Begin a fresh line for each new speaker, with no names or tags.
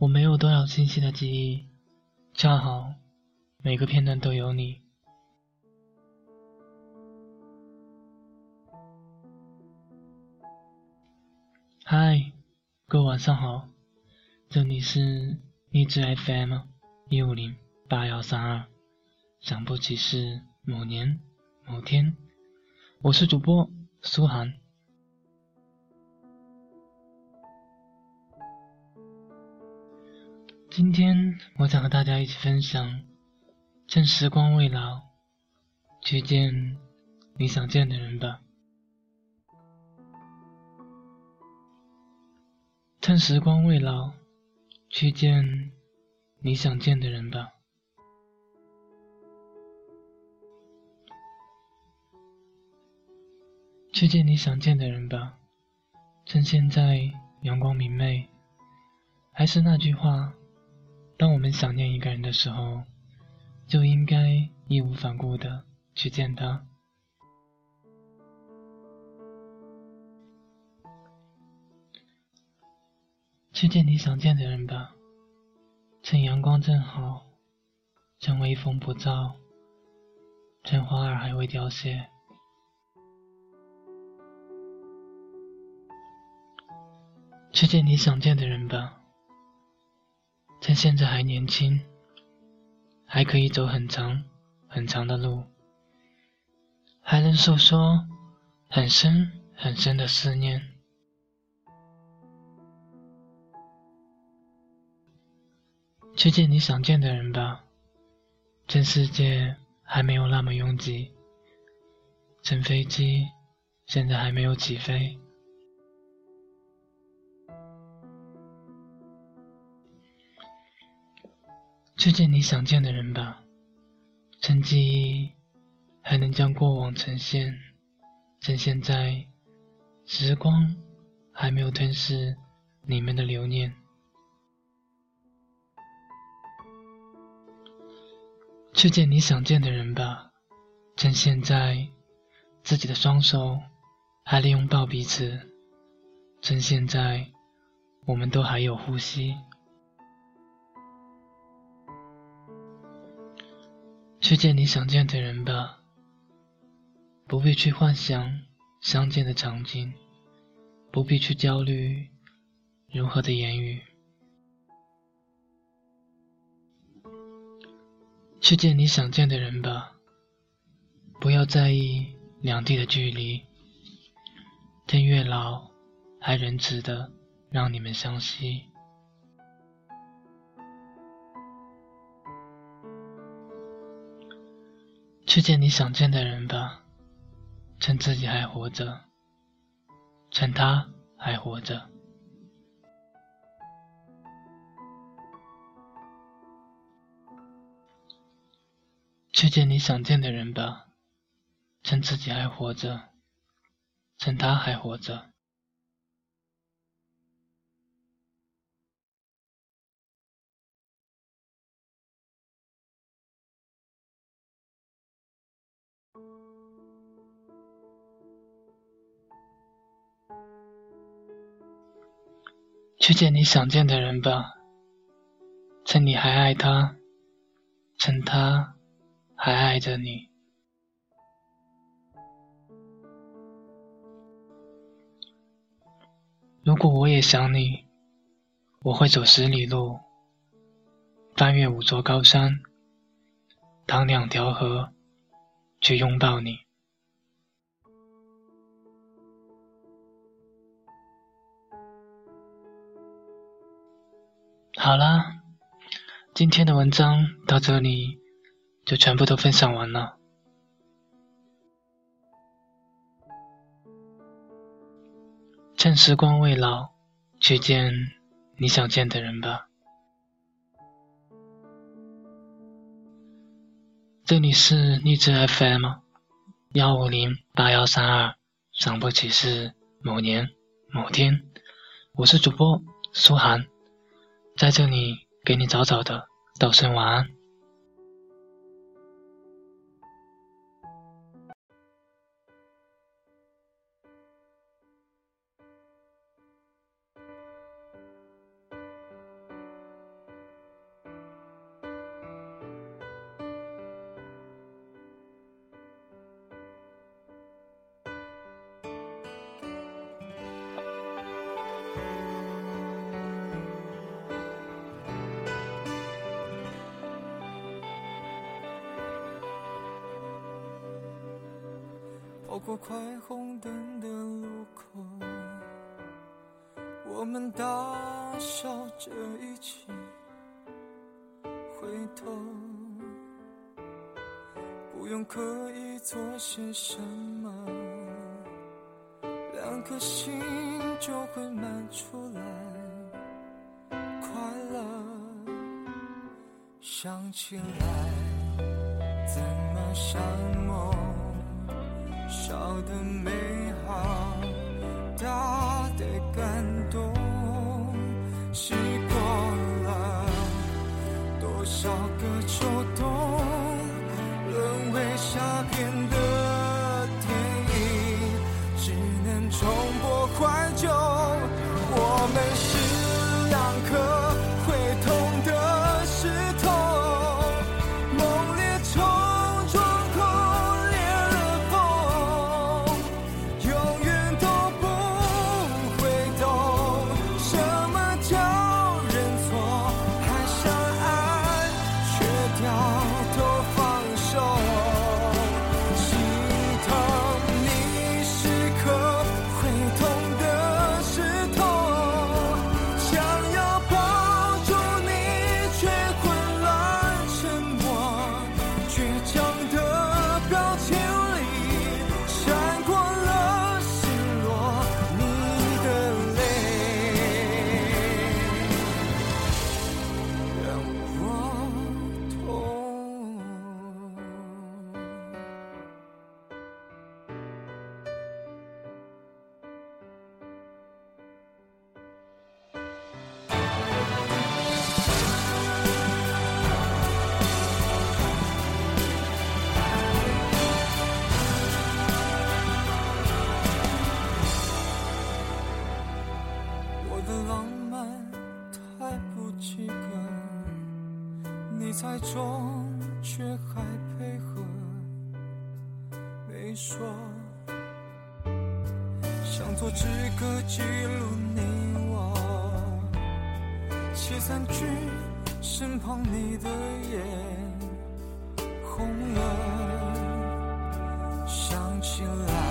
我没有多少清晰的记忆，恰好每个片段都有你。嗨，各位晚上好，这里是荔枝 FM 一五零八幺三二，想不起是某年某天，我是主播苏涵。今天我想和大家一起分享：趁时光未老，去见你想见的人吧。趁时光未老，去见你想见的人吧。去见你想见的人吧。趁现在阳光明媚，还是那句话。当我们想念一个人的时候，就应该义无反顾的去见他，去见你想见的人吧。趁阳光正好，趁微风不燥，趁花儿还未凋谢，去见你想见的人吧。趁现在还年轻，还可以走很长很长的路，还能诉说很深很深的思念。去见你想见的人吧，趁世界还没有那么拥挤，趁飞机现在还没有起飞。去见你想见的人吧，趁记忆还能将过往呈现，趁现在时光还没有吞噬你们的留念。去见你想见的人吧，趁现在自己的双手还能拥抱彼此，趁现在我们都还有呼吸。去见你想见的人吧，不必去幻想相见的场景，不必去焦虑如何的言语。去见你想见的人吧，不要在意两地的距离，天越老还仁慈的让你们相惜。去见你想见的人吧，趁自己还活着，趁他还活着。去见你想见的人吧，趁自己还活着，趁他还活着。去见你想见的人吧，趁你还爱他，趁他还爱着你。如果我也想你，我会走十里路，翻越五座高山，淌两条河，去拥抱你。好啦，今天的文章到这里就全部都分享完了。趁时光未老，去见你想见的人吧。这里是荔枝 FM 幺五零八幺三二，想不起是某年某天，我是主播苏涵。在这里给你早早的道声晚安。
走过快红灯的路口，我们大笑着一起回头，不用刻意做些什么，两颗心就会满出来快乐。想起来，怎么像梦？小的美好，大的感动，洗过了多少个秋冬，沦为下片的电影，只能重播怀旧。我们猜中却还配合没说，想做纸歌记录你我。写三句，身旁你的眼红了。想起来，